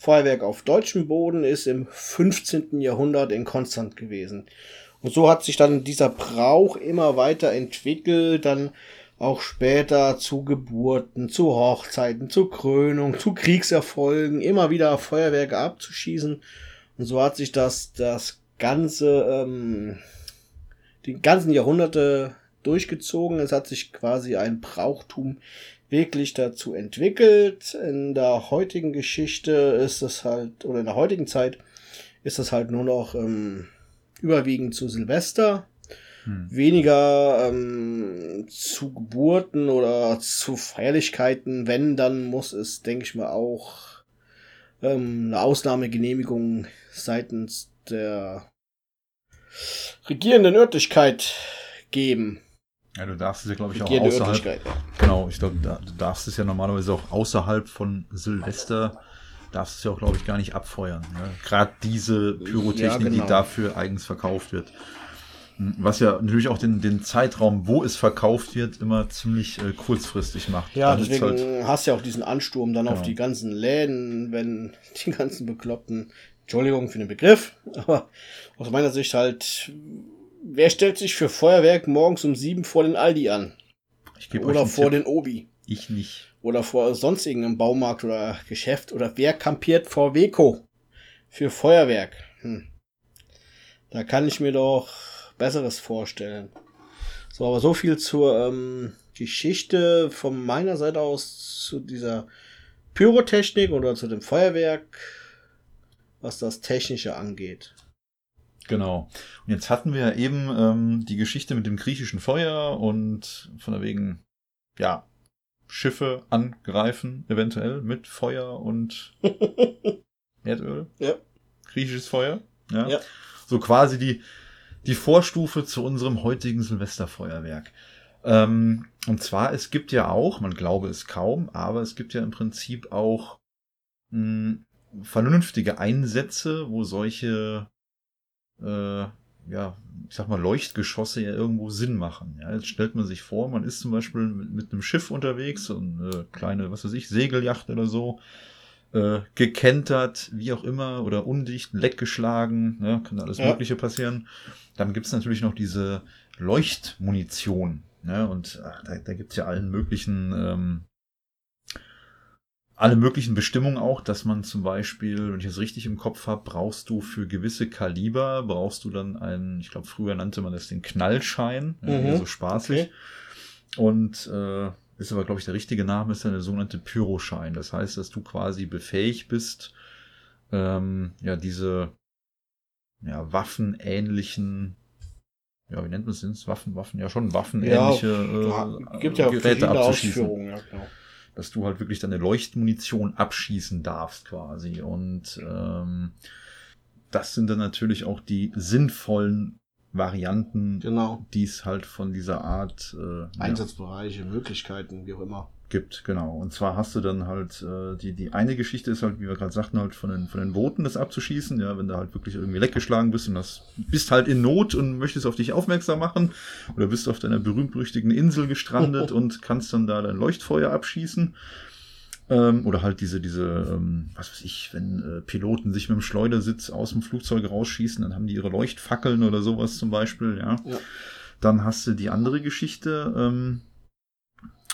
Feuerwerk auf deutschem Boden ist im 15. Jahrhundert in Konstanz gewesen. Und so hat sich dann dieser Brauch immer weiter entwickelt, dann auch später zu Geburten, zu Hochzeiten, zu Krönung, zu Kriegserfolgen, immer wieder Feuerwerke abzuschießen. Und so hat sich das, das ganze, ähm, die ganzen Jahrhunderte durchgezogen. Es hat sich quasi ein Brauchtum wirklich dazu entwickelt. In der heutigen Geschichte ist es halt, oder in der heutigen Zeit ist es halt nur noch ähm, überwiegend zu Silvester. Hm. Weniger ähm, zu Geburten oder zu Feierlichkeiten. Wenn, dann muss es, denke ich mal, auch ähm, eine Ausnahmegenehmigung seitens der regierenden Örtlichkeit geben. Ja, du darfst es ja, glaube ich, auch außerhalb. Genau, ich glaube, du darfst es ja normalerweise auch außerhalb von Silvester, darfst es ja auch, glaube ich, gar nicht abfeuern. Ne? Gerade diese Pyrotechnik, ja, genau. die dafür eigens verkauft wird. Hm, was ja natürlich auch den, den Zeitraum, wo es verkauft wird, immer ziemlich äh, kurzfristig macht. Ja, dann deswegen halt, hast du ja auch diesen Ansturm dann genau. auf die ganzen Läden, wenn die ganzen Bekloppten, Entschuldigung für den Begriff, aber aus meiner Sicht halt Wer stellt sich für Feuerwerk morgens um sieben vor den Aldi an? oder vor Tipp. den Obi? Ich nicht. Oder vor sonst irgendeinem Baumarkt oder Geschäft? Oder wer kampiert vor Weco für Feuerwerk? Hm. Da kann ich mir doch Besseres vorstellen. So, aber so viel zur ähm, Geschichte von meiner Seite aus zu dieser Pyrotechnik oder zu dem Feuerwerk, was das Technische angeht. Genau. Und jetzt hatten wir eben ähm, die Geschichte mit dem griechischen Feuer und von der wegen, ja, Schiffe angreifen, eventuell mit Feuer und Erdöl. Ja. Griechisches Feuer. Ja. ja. So quasi die, die Vorstufe zu unserem heutigen Silvesterfeuerwerk. Ähm, und zwar, es gibt ja auch, man glaube es kaum, aber es gibt ja im Prinzip auch mh, hm, vernünftige Einsätze, wo solche äh, ja, ich sag mal, Leuchtgeschosse ja irgendwo Sinn machen. Ja, jetzt stellt man sich vor, man ist zum Beispiel mit, mit einem Schiff unterwegs, so eine kleine, was weiß ich, Segelyacht oder so, äh, gekentert, wie auch immer, oder undicht, leck geschlagen, ne, kann alles ja. Mögliche passieren. Dann gibt's natürlich noch diese Leuchtmunition. Ne, und ach, da, da gibt's ja allen möglichen ähm, alle möglichen Bestimmungen auch, dass man zum Beispiel, wenn ich das richtig im Kopf habe, brauchst du für gewisse Kaliber, brauchst du dann einen, ich glaube, früher nannte man das den Knallschein, mhm. so spaßig. Okay. Und äh, ist aber, glaube ich, der richtige Name, ist dann der sogenannte Pyroschein. Das heißt, dass du quasi befähigt bist, ähm, ja, diese ja, waffenähnlichen ja, wie nennt man es Waffen, Waffen, ja schon waffenähnliche ja, äh, gibt ja Geräte abzuschießen. Ja, genau dass du halt wirklich deine Leuchtmunition abschießen darfst quasi. Und ähm, das sind dann natürlich auch die sinnvollen Varianten, genau. die es halt von dieser Art äh, Einsatzbereiche, ja, Möglichkeiten, wie auch immer gibt, genau. Und zwar hast du dann halt, äh, die, die eine Geschichte ist halt, wie wir gerade sagten, halt von den, von den Booten das abzuschießen, ja, wenn du halt wirklich irgendwie leckgeschlagen bist und das bist halt in Not und möchtest auf dich aufmerksam machen oder bist auf deiner berühmt-berüchtigten Insel gestrandet und kannst dann da dein Leuchtfeuer abschießen. Ähm, oder halt diese, diese, ähm, was weiß ich, wenn äh, Piloten sich mit dem Schleudersitz aus dem Flugzeug rausschießen, dann haben die ihre Leuchtfackeln oder sowas zum Beispiel, ja. ja. Dann hast du die andere Geschichte, ähm,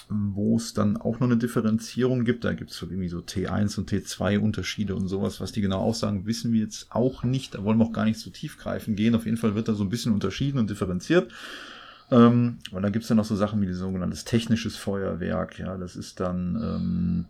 wo es dann auch noch eine Differenzierung gibt. Da gibt es so irgendwie so T1 und T2 Unterschiede und sowas. Was die genau aussagen, wissen wir jetzt auch nicht. Da wollen wir auch gar nicht so tiefgreifend gehen. Auf jeden Fall wird da so ein bisschen unterschieden und differenziert. Ähm, und dann gibt es dann noch so Sachen wie sogenanntes technisches Feuerwerk. Ja, das ist dann ähm,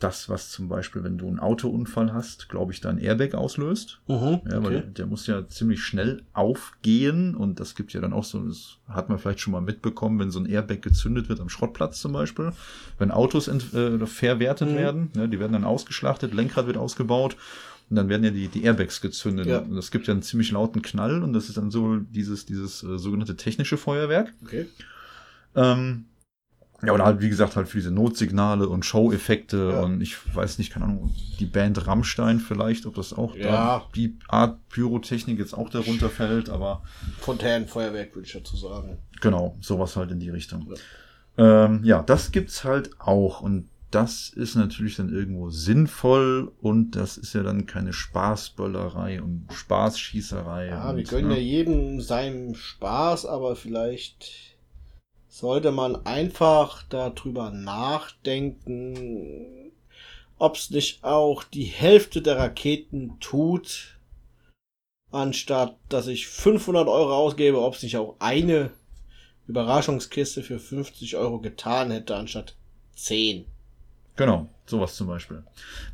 das, was zum Beispiel, wenn du einen Autounfall hast, glaube ich, dein Airbag auslöst. Mhm, ja, weil der muss ja ziemlich schnell aufgehen und das gibt ja dann auch so, das hat man vielleicht schon mal mitbekommen, wenn so ein Airbag gezündet wird am Schrottplatz zum Beispiel, wenn Autos äh, verwertet mhm. werden, ja, die werden dann ausgeschlachtet, Lenkrad wird ausgebaut und dann werden ja die, die Airbags gezündet. Ja. Und das gibt ja einen ziemlich lauten Knall und das ist dann so dieses, dieses äh, sogenannte technische Feuerwerk. Okay. Ähm, ja, oder halt, wie gesagt, halt für diese Notsignale und Show-Effekte ja. und ich weiß nicht, keine Ahnung, die Band Rammstein vielleicht, ob das auch ja. da, die Art Pyrotechnik jetzt auch darunter fällt, aber. Fontänenfeuerwerk würde ich dazu sagen. Genau, sowas halt in die Richtung. Ja. Ähm, ja, das gibt's halt auch und das ist natürlich dann irgendwo sinnvoll und das ist ja dann keine Spaßböllerei und Spaßschießerei. Ja, und, wir gönnen ne? ja jedem seinen Spaß, aber vielleicht sollte man einfach darüber nachdenken, ob es nicht auch die Hälfte der Raketen tut, anstatt dass ich 500 Euro ausgebe, ob es nicht auch eine Überraschungskiste für 50 Euro getan hätte, anstatt 10. Genau, sowas zum Beispiel.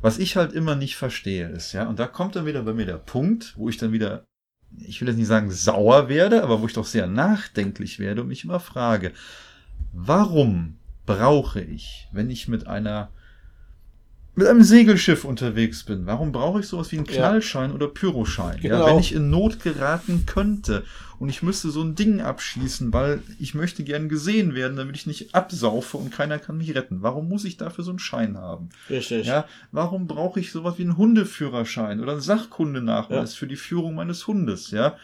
Was ich halt immer nicht verstehe ist, ja, und da kommt dann wieder bei mir der Punkt, wo ich dann wieder, ich will jetzt nicht sagen sauer werde, aber wo ich doch sehr nachdenklich werde und mich immer frage, warum brauche ich, wenn ich mit einer mit einem Segelschiff unterwegs bin, warum brauche ich sowas wie einen Ja. Knallschein oder Pyroschein? Ja, Genau. wenn ich in Not geraten könnte und ich müsste so ein Ding abschießen, weil ich möchte gern gesehen werden, damit ich nicht absaufe und keiner kann mich retten. Warum muss ich dafür so einen Schein haben? Richtig. Ja, warum brauche ich sowas wie einen Hundeführerschein oder einen Sachkundenachweis für die Führung meines Hundes? Ja,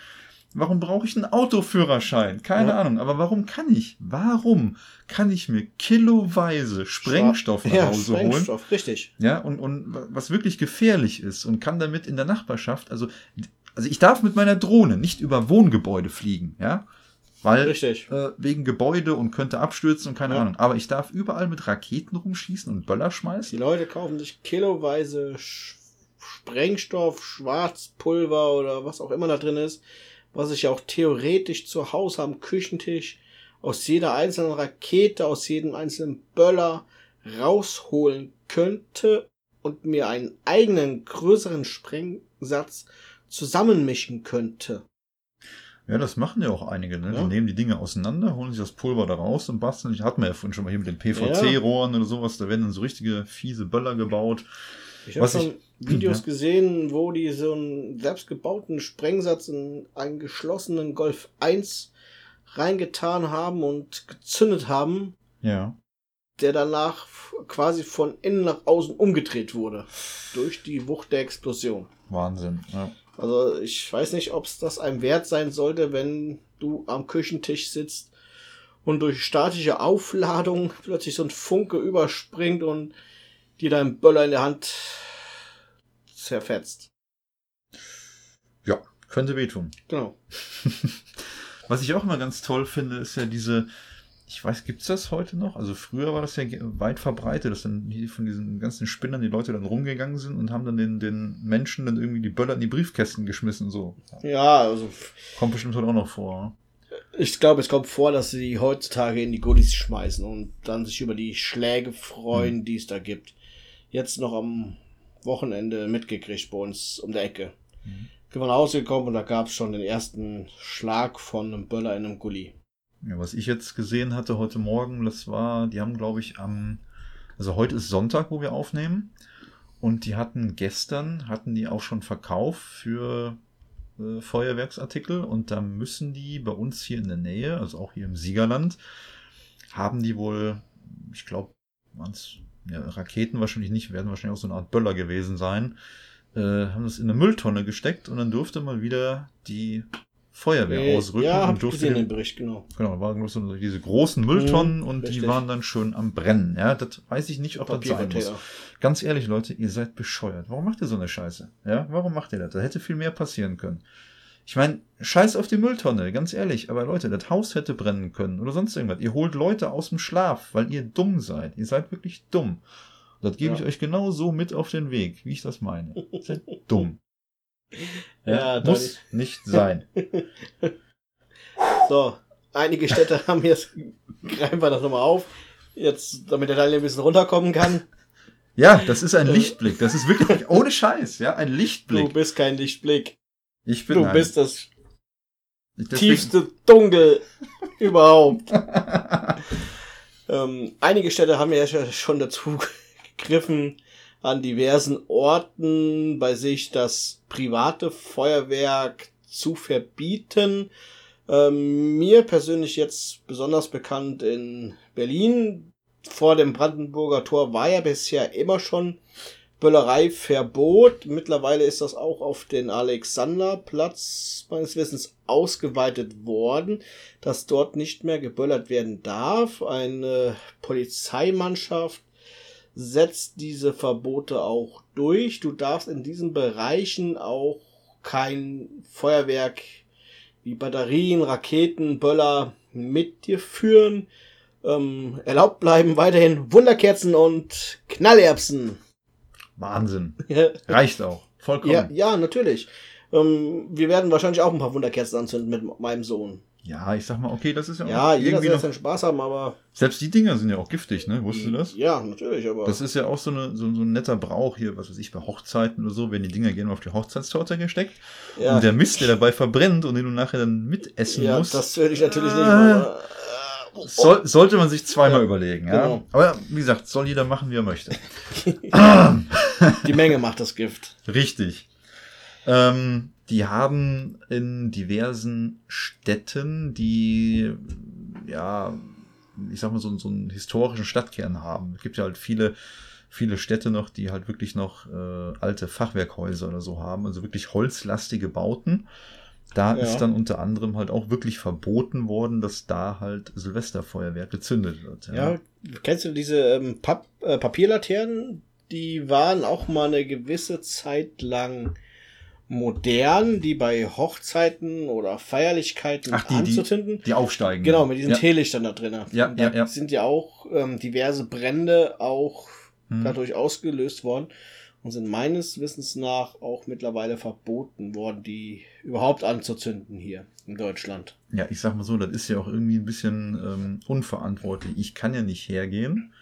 warum brauche ich einen Autoführerschein? Keine Ja. Ahnung. Aber warum kann ich? Warum kann ich mir kiloweise Sprengstoff nach ja, Hause holen? Sprengstoff, richtig. Ja, und, und was wirklich gefährlich ist und kann damit in der Nachbarschaft, also, also ich darf mit meiner Drohne nicht über Wohngebäude fliegen, ja, weil Richtig. äh, wegen Gebäude und könnte abstürzen und keine Ja. Ahnung. Aber ich darf überall mit Raketen rumschießen und Böller Die schmeißen. Leute kaufen sich kiloweise Sch Sprengstoff, Schwarzpulver oder was auch immer da drin ist, was ich auch theoretisch zu Hause am Küchentisch aus jeder einzelnen Rakete, aus jedem einzelnen Böller rausholen könnte und mir einen eigenen größeren Sprengsatz zusammenmischen könnte. Ja, das machen ja auch einige. Ne? Ja. Die nehmen die Dinge auseinander, holen sich das Pulver da raus und basteln. Ich hatten wir ja vorhin schon mal hier mit den PVC-Rohren oder sowas. Da werden dann so richtige fiese Böller gebaut. Ich habe schon ich- Videos ja. gesehen, wo die so einen selbstgebauten Sprengsatz in einen geschlossenen Golf 1 reingetan haben und gezündet haben, Ja. der danach quasi von innen nach außen umgedreht wurde. Durch die Wucht der Explosion. Wahnsinn. Ja. Also ich weiß nicht, ob es das einem wert sein sollte, wenn du am Küchentisch sitzt und durch statische Aufladung plötzlich so ein Funke überspringt und dir dein Böller in der Hand zerfetzt. ja, könnte wehtun. Genau. Was ich auch immer ganz toll finde, ist ja diese, ich weiß, gibt's das heute noch? Also früher war das ja weit verbreitet, dass dann hier von diesen ganzen Spinnern die Leute dann rumgegangen sind und haben dann den, den Menschen dann irgendwie die Böller in die Briefkästen geschmissen, so. Ja, also Kommt bestimmt heute auch noch vor. ne? ich glaube, es kommt vor, dass sie heutzutage in die Gullis schmeißen und dann sich über die Schläge freuen, die es da gibt. Jetzt noch am Wochenende mitgekriegt bei uns um der Ecke. Mhm. Ich bin Hause gekommen und da gab es schon den ersten Schlag von einem Böller in einem Gully. Ja, was ich jetzt gesehen hatte heute Morgen, das war, die haben, glaube ich, am, also heute ist Sonntag, wo wir aufnehmen. Und die hatten gestern, hatten die auch schon Verkauf für äh, Feuerwerksartikel. Und da müssen die bei uns hier in der Nähe, also auch hier im Siegerland, haben die wohl, ich glaube, waren's ja, Raketen wahrscheinlich nicht, werden wahrscheinlich auch so eine Art Böller gewesen sein, äh, haben das in eine Mülltonne gesteckt und dann durfte mal wieder die Feuerwehr Äh, ausrücken ja, und durfte gesehen den, Bericht, genau. Genau, waren so diese großen Mülltonnen Mhm, und die richtig. waren dann schön am Brennen. Ja, das weiß ich nicht, ob das sein muss. Ganz ehrlich, Leute, ihr seid bescheuert. Warum macht ihr so eine Scheiße? Ja, warum macht ihr das? Da hätte viel mehr passieren können. Ich meine, scheiß auf die Mülltonne, ganz ehrlich. Aber Leute, das Haus hätte brennen können oder sonst irgendwas. Ihr holt Leute aus dem Schlaf, weil ihr dumm seid. Ihr seid wirklich dumm. Das gebe Ja. ich euch genau so mit auf den Weg, wie ich das meine. Ihr seid dumm. Ja, muss nicht sein. So, einige Städte haben jetzt, greifen wir das nochmal auf, jetzt, damit der Daniel ein bisschen runterkommen kann. Ja, das ist ein Lichtblick. Das ist wirklich ohne Scheiß, ja, ein Du Lichtblick. bist kein Lichtblick. Ich bin Du ein- bist das tiefste Dunkel überhaupt. Ähm, einige Städte haben ja schon dazu gegriffen, an diversen Orten bei sich das private Feuerwerk zu verbieten. Ähm, mir persönlich jetzt besonders bekannt in Berlin. Vor dem Brandenburger Tor war ja bisher immer schon Böllereiverbot. Mittlerweile ist das auch auf den Alexanderplatz meines Wissens ausgeweitet worden, dass dort nicht mehr geböllert werden darf. Eine Polizeimannschaft setzt diese Verbote auch durch. Du darfst in diesen Bereichen auch kein Feuerwerk wie Batterien, Raketen, Böller mit dir führen. Ähm, erlaubt bleiben weiterhin Wunderkerzen und Knallerbsen. Wahnsinn. Reicht auch. Vollkommen. Ja, ja natürlich. Ähm, wir werden wahrscheinlich auch ein paar Wunderkerzen anzünden mit meinem Sohn. Ja, ich sag mal, okay, das ist ja, ja jeder soll seinen Spaß haben, aber. Selbst die Dinger sind ja auch giftig, ne? Wusstest du das? Ja, natürlich, aber. Das ist ja auch so, eine, so, so ein netter Brauch hier, was weiß ich, bei Hochzeiten oder so, wenn die Dinger gerne auf die Hochzeitstorte gesteckt. Ja. Und der Mist, der dabei verbrennt und den du nachher dann mitessen ja, musst. Das würde ich natürlich äh, nicht, aber. Äh, soll, sollte man sich zweimal ja, überlegen, ja. Genau. Aber wie gesagt, soll jeder machen, wie er möchte. die Menge macht das Gift. Richtig. Ähm, die haben in diversen Städten, die, ja, ich sag mal, so, so einen historischen Stadtkern haben. Es gibt ja halt viele, viele Städte noch, die halt wirklich noch äh, alte Fachwerkhäuser oder so haben, also wirklich holzlastige Bauten. Da ja. ist dann unter anderem halt auch wirklich verboten worden, dass da halt Silvesterfeuerwerk gezündet wird. Ja, ja kennst du diese ähm, Pap äh, Papierlaternen? Die waren auch mal eine gewisse Zeit lang modern, die bei Hochzeiten oder Feierlichkeiten Ach, die, anzuzünden. Die, die aufsteigen. Genau, mit diesen ja. Teelichtern da drin. Ja, da ja, ja. sind ja auch ähm, diverse Brände auch hm. dadurch ausgelöst worden und sind meines Wissens nach auch mittlerweile verboten worden, die überhaupt anzuzünden hier in Deutschland. Ja, ich sag mal so, das ist ja auch irgendwie ein bisschen ähm, unverantwortlich. Ich kann ja nicht hergehen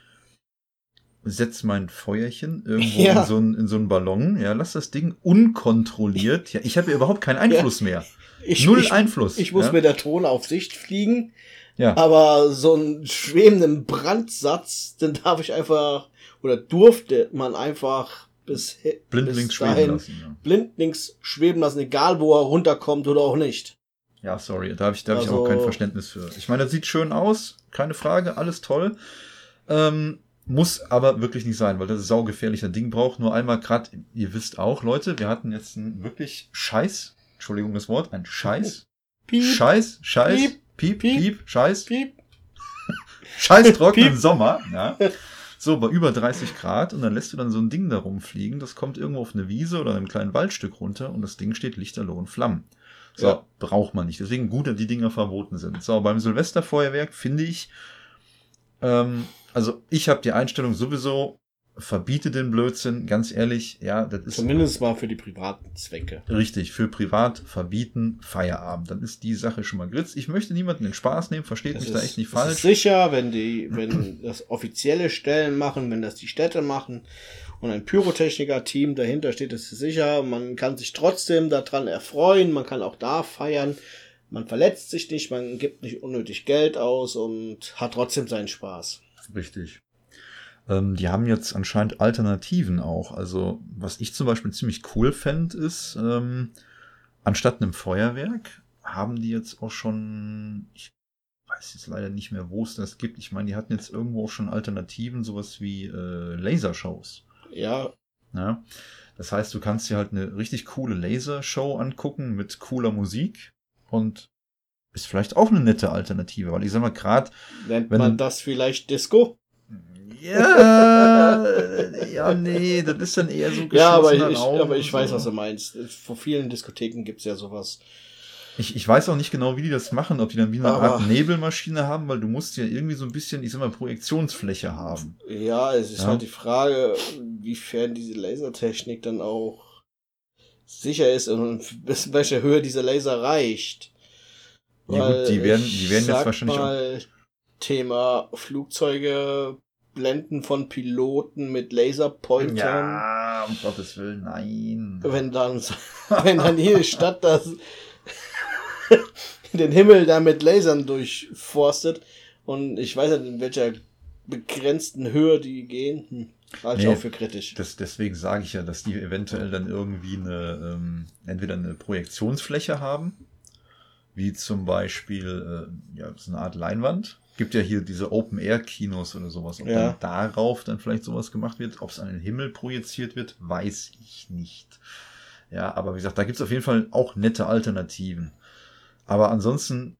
setz mein Feuerchen irgendwo ja. in, so einen, in so einen Ballon, ja, lass das Ding unkontrolliert. Ja, ich habe ja überhaupt keinen Einfluss ja. mehr. Ich, Null ich, Einfluss. Ich muss ja. mit der Drohne auf Sicht fliegen. Ja. Aber so einen schwebenden Brandsatz, den darf ich einfach, oder durfte man einfach bis, blindlings bis dahin schweben lassen, ja. blindlings schweben lassen, egal wo er runterkommt oder auch nicht. Ja, sorry, da habe ich, da hab also, ich auch kein also Verständnis für. Ich meine, das sieht schön aus, keine Frage, alles toll. Ähm, muss aber wirklich nicht sein, weil das ist saugefährlich. Ein Ding braucht nur einmal gerade, ihr wisst auch, Leute, wir hatten jetzt einen wirklich Scheiß, Entschuldigung das Wort, ein Scheiß. Piep. Scheiß, Scheiß, Piep, Piep, Piep, Piep Scheiß. Piep. Scheiß trockenen Sommer, ja. So, bei über 30 Grad und dann lässt du dann so ein Ding da rumfliegen, das kommt irgendwo auf eine Wiese oder einem kleinen Waldstück runter und das Ding steht lichterloh und Flammen. So, ja. braucht man nicht. Deswegen gut, dass die Dinger verboten sind. So, beim Silvesterfeuerwerk finde ich, ähm, also ich habe die Einstellung sowieso, verbiete den Blödsinn, ganz ehrlich, ja, das ist. Zumindest mal für die privaten Zwecke. Richtig, für privat verbieten, Feierabend. Dann ist die Sache schon mal gritz. Ich möchte niemanden den Spaß nehmen, versteht das mich ist, da echt nicht falsch. Ist sicher, wenn die, wenn das offizielle Stellen machen, wenn das die Städte machen und ein Pyrotechniker-Team dahinter steht, ist sicher. Man kann sich trotzdem daran erfreuen, man kann auch da feiern. Man verletzt sich nicht, man gibt nicht unnötig Geld aus und hat trotzdem seinen Spaß. Richtig. Ähm, die haben jetzt anscheinend Alternativen auch. Also, was ich zum Beispiel ziemlich cool fände, ist, ähm, anstatt einem Feuerwerk haben die jetzt auch schon, ich weiß jetzt leider nicht mehr, wo es das gibt. Ich meine, die hatten jetzt irgendwo auch schon Alternativen, sowas wie äh, Lasershows. Ja. ja. Das heißt, du kannst dir halt eine richtig coole Lasershow angucken mit cooler Musik und ist vielleicht auch eine nette Alternative, weil ich sag mal, gerade. Nennt man das vielleicht Disco? Ja, ja, nee, das ist dann eher so Ja, aber ich, aber ich weiß, so. was du meinst. Vor vielen Diskotheken gibt's ja sowas. Ich, ich weiß auch nicht genau, wie die das machen, ob die dann wie eine aber Art Nebelmaschine haben, weil du musst ja irgendwie so ein bisschen, ich sag mal, Projektionsfläche haben. Ja, es ist ja. halt die Frage, wiefern diese Lasertechnik dann auch sicher ist und bis welcher Höhe dieser Laser reicht. Ja gut, die werden, die werden jetzt wahrscheinlich mal, auch. Thema Flugzeuge, Blenden von Piloten mit Laserpointern. Ja, um Gottes Willen, nein. Wenn dann, wenn dann jede Stadt das, den Himmel da mit Lasern durchforstet und ich weiß nicht, in welcher begrenzten Höhe die gehen, hm, halte nee, ich auch für kritisch. Das, deswegen sage ich ja, dass die eventuell dann irgendwie eine, ähm, entweder eine Projektionsfläche haben, wie zum Beispiel äh, ja, so eine Art Leinwand. Gibt ja hier diese Open-Air-Kinos oder sowas. Ob ja. dann darauf dann vielleicht sowas gemacht wird, ob es an den Himmel projiziert wird, weiß ich nicht. Ja, aber wie gesagt, da gibt es auf jeden Fall auch nette Alternativen. Aber ansonsten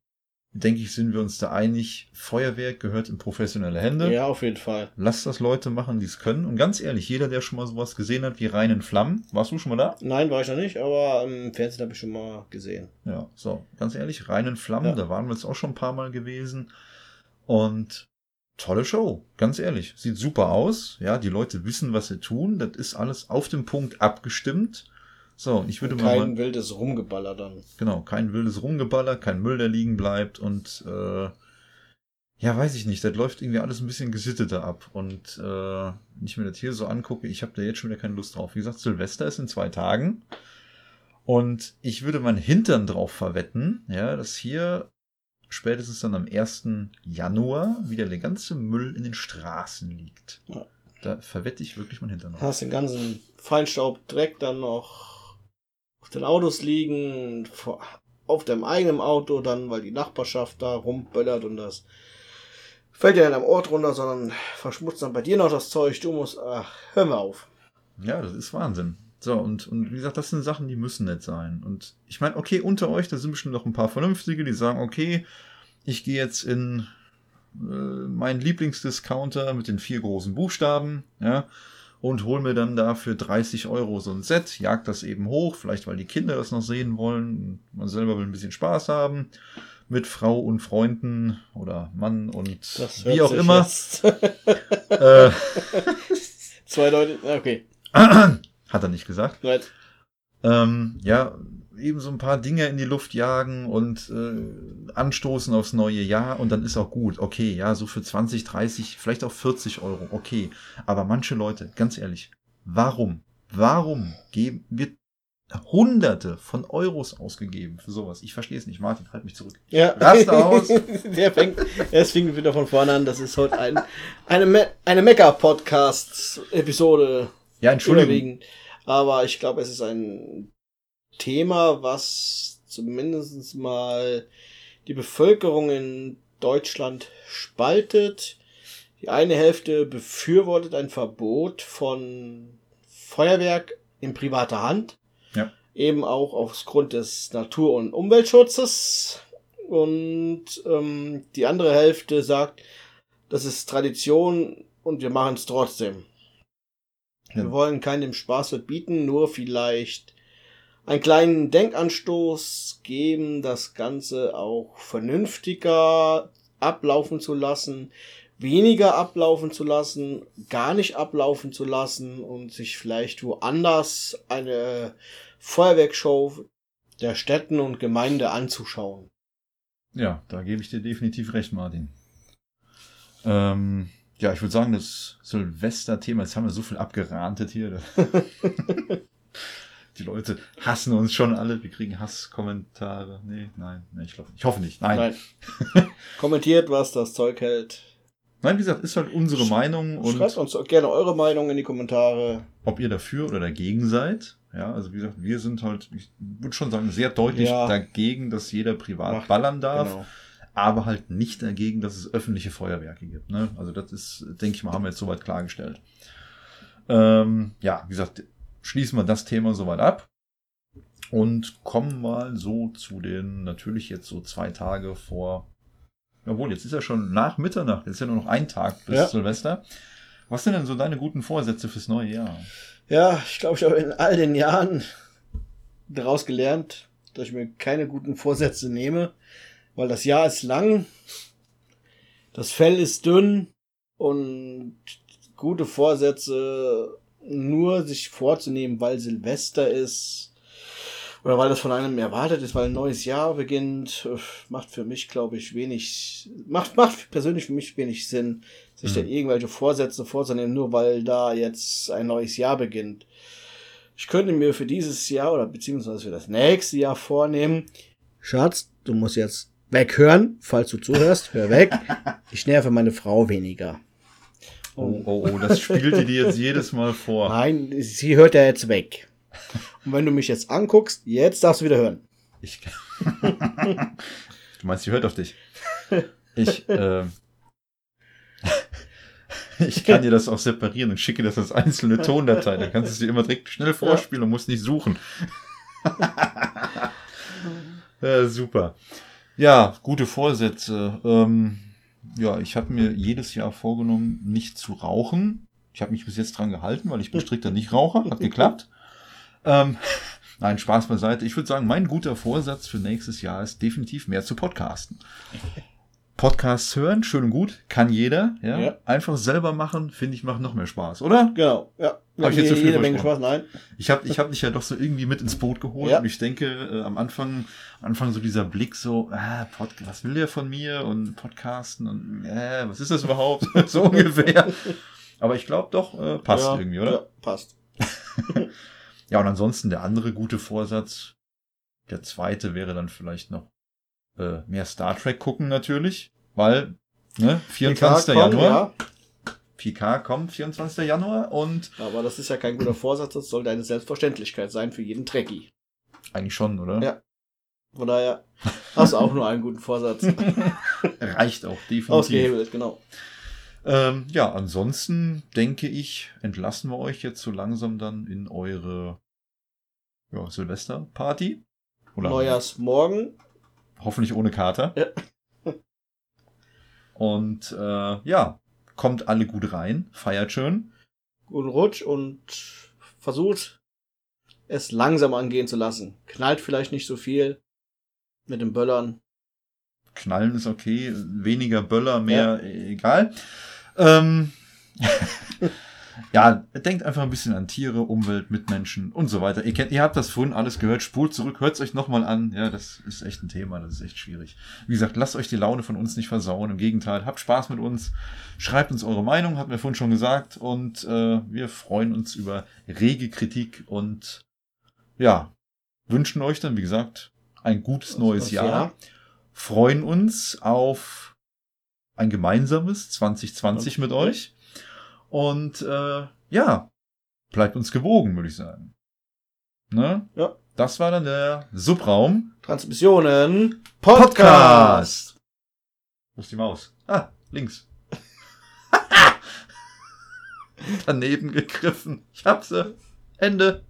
denke ich, sind wir uns da einig, Feuerwerk gehört in professionelle Hände. Ja, auf jeden Fall. Lass das Leute machen, die es können. Und ganz ehrlich, jeder, der schon mal sowas gesehen hat wie reinen Flammen, warst du schon mal da? Nein, war ich noch nicht, aber im Fernsehen habe ich schon mal gesehen. Ja, so, ganz ehrlich, reinen Flammen, Ja. da waren wir jetzt auch schon ein paar Mal gewesen. Und tolle Show, ganz ehrlich. Sieht super aus. Ja, die Leute wissen, was sie tun. Das ist alles auf dem Punkt abgestimmt. So, ich würde mal. Kein wildes Rumgeballer dann. Genau, kein wildes Rumgeballer, kein Müll, der liegen bleibt und äh, ja, weiß ich nicht, das läuft irgendwie alles ein bisschen gesitteter ab. Und äh, wenn ich mir das hier so angucke, ich habe da jetzt schon wieder keine Lust drauf. Wie gesagt, Silvester ist in zwei Tagen. Und ich würde meinen Hintern drauf verwetten, ja, dass hier spätestens dann am 1. Januar wieder der ganze Müll in den Straßen liegt. Ja. Da verwette ich wirklich meinen Hintern drauf. Hast den ganzen Feinstaub, Dreck dann noch auf den Autos liegen, auf deinem eigenen Auto dann, weil die Nachbarschaft da rumböllert und das fällt ja in deinem Ort runter, sondern verschmutzt dann bei dir noch das Zeug. Du musst, ach, hör mal auf. Ja, das ist Wahnsinn. So, und, und wie gesagt, das sind Sachen, die müssen nicht sein. Und ich meine, okay, unter euch, da sind bestimmt noch ein paar Vernünftige, die sagen, okay, ich gehe jetzt in äh, meinen Lieblingsdiscounter mit den vier großen Buchstaben, ja, und hol mir dann da für 30 Euro so ein Set, jag das eben hoch, vielleicht weil die Kinder das noch sehen wollen, man selber will ein bisschen Spaß haben, mit Frau und Freunden oder Mann und wie auch immer. Äh, Zwei Leute, okay. hat er nicht gesagt. Nein. ähm, ja, eben so ein paar Dinge in die Luft jagen und äh, anstoßen aufs neue Jahr und dann ist auch gut. Okay, ja, so für 20, 30, vielleicht auch 40 Euro, okay. Aber manche Leute, ganz ehrlich, warum, warum geben, wird Hunderte von Euros ausgegeben für sowas? Ich verstehe es nicht. Martin, halt mich zurück. Ja. Raste aus. Der fängt, es fing wieder von vorne an. Das ist heute ein, eine, Me eine Mecker-Podcast-Episode. Ja, Entschuldigung. Aber ich glaube, es ist ein Thema, was zumindest mal die Bevölkerung in Deutschland spaltet. Die eine Hälfte befürwortet ein Verbot von Feuerwerk in privater Hand. Ja. Eben auch aufgrund des Natur- und Umweltschutzes. Und ähm, die andere Hälfte sagt, das ist Tradition und wir machen es trotzdem. Ja. Wir wollen keinem Spaß verbieten, nur vielleicht einen kleinen Denkanstoß geben, das Ganze auch vernünftiger ablaufen zu lassen, weniger ablaufen zu lassen, gar nicht ablaufen zu lassen und sich vielleicht woanders eine Feuerwerkshow der Städten und Gemeinde anzuschauen. Ja, da gebe ich dir definitiv recht, Martin. Ähm, ja, ich würde sagen, das Silvester-Thema, jetzt haben wir so viel abgerantet hier. Die Leute hassen uns schon alle. Wir kriegen Hasskommentare. Nee, nein, nee, ich glaube nicht. Ich hoffe nicht. Nein. Nein. Kommentiert, was das Zeug hält. Nein, wie gesagt, ist halt unsere Meinung und Schreibt uns gerne eure Meinung in die Kommentare. ob ihr dafür oder dagegen seid. Ja, also wie gesagt, wir sind halt, ich würde schon sagen, sehr deutlich Ja. dagegen, dass jeder privat Macht- ballern darf. Genau. aber halt nicht dagegen, dass es öffentliche Feuerwerke gibt. Ne? Also das ist, denke ich mal, haben wir jetzt soweit klargestellt. Ähm, ja, wie gesagt, schließen wir das Thema soweit ab und kommen mal so zu den, natürlich jetzt so zwei Tage vor, jawohl, jetzt ist ja schon nach Mitternacht, jetzt ist ja nur noch ein Tag bis Ja. Silvester. Was sind denn so deine guten Vorsätze fürs neue Jahr? Ja, ich glaube, ich habe in all den Jahren daraus gelernt, dass ich mir keine guten Vorsätze nehme, weil das Jahr ist lang, das Fell ist dünn und gute Vorsätze nur sich vorzunehmen, weil Silvester ist oder weil das von einem erwartet ist, weil ein neues Jahr beginnt, äh, macht für mich, glaube ich, wenig, macht, macht persönlich für mich wenig Sinn, sich Mhm. dann irgendwelche Vorsätze vorzunehmen, nur weil da jetzt ein neues Jahr beginnt. Ich könnte mir für dieses Jahr oder beziehungsweise für das nächste Jahr vornehmen, Schatz, du musst jetzt weghören, falls du zuhörst, hör weg. Ich nerve meine Frau weniger. Oh, oh, oh, das spielt ihr dir jetzt jedes Mal vor. Nein, sie hört ja jetzt weg. Und wenn du mich jetzt anguckst, jetzt darfst du wieder hören. Ich, du meinst, sie hört auf dich. Ich, äh, ich kann dir das auch separieren und schicke das als einzelne Tondatei. Dann kannst du es dir immer direkt schnell vorspielen und musst nicht suchen. ja, super. Ja, gute Vorsätze. Ähm, ja, ich habe mir jedes Jahr vorgenommen, nicht zu rauchen. Ich habe mich bis jetzt dran gehalten, weil ich bin strikter Nichtraucher. Hat geklappt. Ähm, nein, Spaß beiseite. Ich würde sagen, mein guter Vorsatz für nächstes Jahr ist definitiv mehr zu podcasten. Podcasts hören, schön und gut, kann jeder. Ja? Ja. Einfach selber machen, finde ich, macht noch mehr Spaß, oder? Genau, ja. Hab ich jetzt zu viel jede Menge? Spaß, nein. Ich habe ich hab dich ja doch so irgendwie mit ins Boot geholt Ja. und ich denke, äh, am Anfang, Anfang so dieser Blick so, ah, Pod was will der von mir und Podcasten und äh, was ist das überhaupt? so ungefähr. Aber ich glaube doch, äh, passt ja, irgendwie, oder? Ja, passt. Ja, und ansonsten der andere gute Vorsatz, der zweite wäre dann vielleicht noch äh, mehr Star Trek gucken natürlich, weil ne, 24. PK kommt, Januar, PK kommt 24. Januar und Ja, aber das ist ja kein guter Vorsatz, das sollte eine Selbstverständlichkeit sein für jeden Trekkie. eigentlich schon, oder? Ja. Von daher hast du auch nur einen guten Vorsatz. Reicht auch definitiv. Ausgehebelt, genau. Ähm, ja, ansonsten denke ich, entlassen wir euch jetzt so langsam dann in eure ja, Silvesterparty. Oder Neujahrsmorgen. Hoffentlich ohne Kater. Ja. Und äh, ja, kommt alle gut rein, feiert schön. Guten Rutsch und versucht es langsam angehen zu lassen. Knallt vielleicht nicht so viel mit den Böllern. Knallen ist okay, weniger Böller, mehr äh, egal. Ähm, ja, denkt einfach ein bisschen an Tiere, Umwelt, Mitmenschen und so weiter. Ihr, kennt, ihr habt das vorhin alles gehört, spult zurück, hört es euch nochmal an. Ja, das ist echt ein Thema, das ist echt schwierig. Wie gesagt, lasst euch die Laune von uns nicht versauen. Im Gegenteil, habt Spaß mit uns, schreibt uns eure Meinung, hatten wir vorhin schon gesagt. Und äh, wir freuen uns über rege Kritik und ja, wünschen euch dann, wie gesagt, ein gutes neues Jahr Jahr. freuen uns auf ein gemeinsames 2020 mit euch. Und äh, ja, bleibt uns gewogen, würde ich sagen. Ne? Ja. Das war dann der Subraum Transmissionen Podcast. Wo ist die Maus? Ah, links. Daneben gegriffen. Ich hab sie. Ende.